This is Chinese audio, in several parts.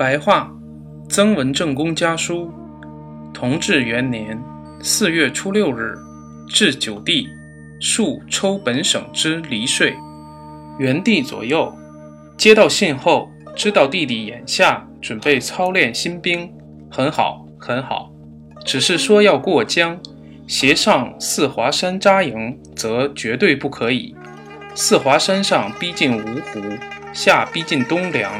白话，曾文正公家书，同治元年四月初六日，至九弟，数抽本省之离税。元帝左右接到信后，知道弟弟眼下准备操练新兵，很好，很好。只是说要过江，斜上四华山扎营，则绝对不可以。四华山上逼近芜湖，下逼近东梁。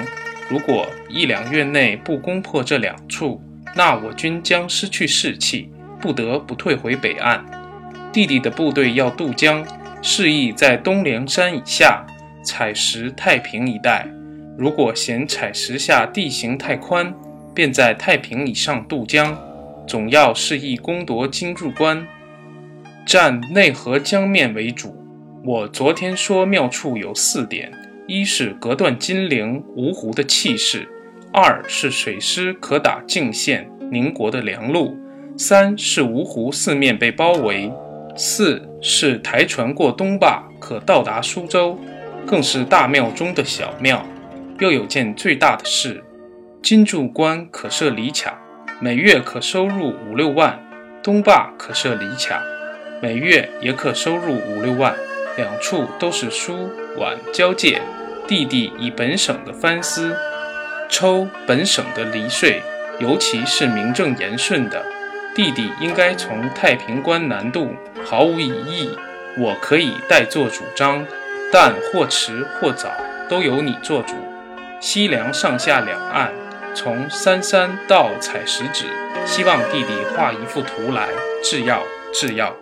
如果一两月内不攻破这两处，那我军将失去士气，不得不退回北岸。弟弟的部队要渡江，示意在东梁山以下采石太平一带。如果嫌采石下地形太宽，便在太平以上渡江。总要示意攻夺金柱关，占内河江面为主。我昨天说妙处有四点：一是隔断金陵、芜湖的气势；二是水师可打泾县、宁国的粮路；三是芜湖四面被包围；四是台船过东坝可到达苏州，更是大庙中的小庙。又有件最大的事：金柱关可设里卡。每月可收入五六万，东坝可设里卡，每月也可收入五六万，两处都是苏皖交界。弟弟以本省的藩司抽本省的离税，尤其是名正言顺的。弟弟应该从太平关南渡，毫无疑义。我可以代做主张，但或迟或早，都由你做主。西凉上下两岸。从三山到采石子，希望弟弟画一幅图来，制药制药。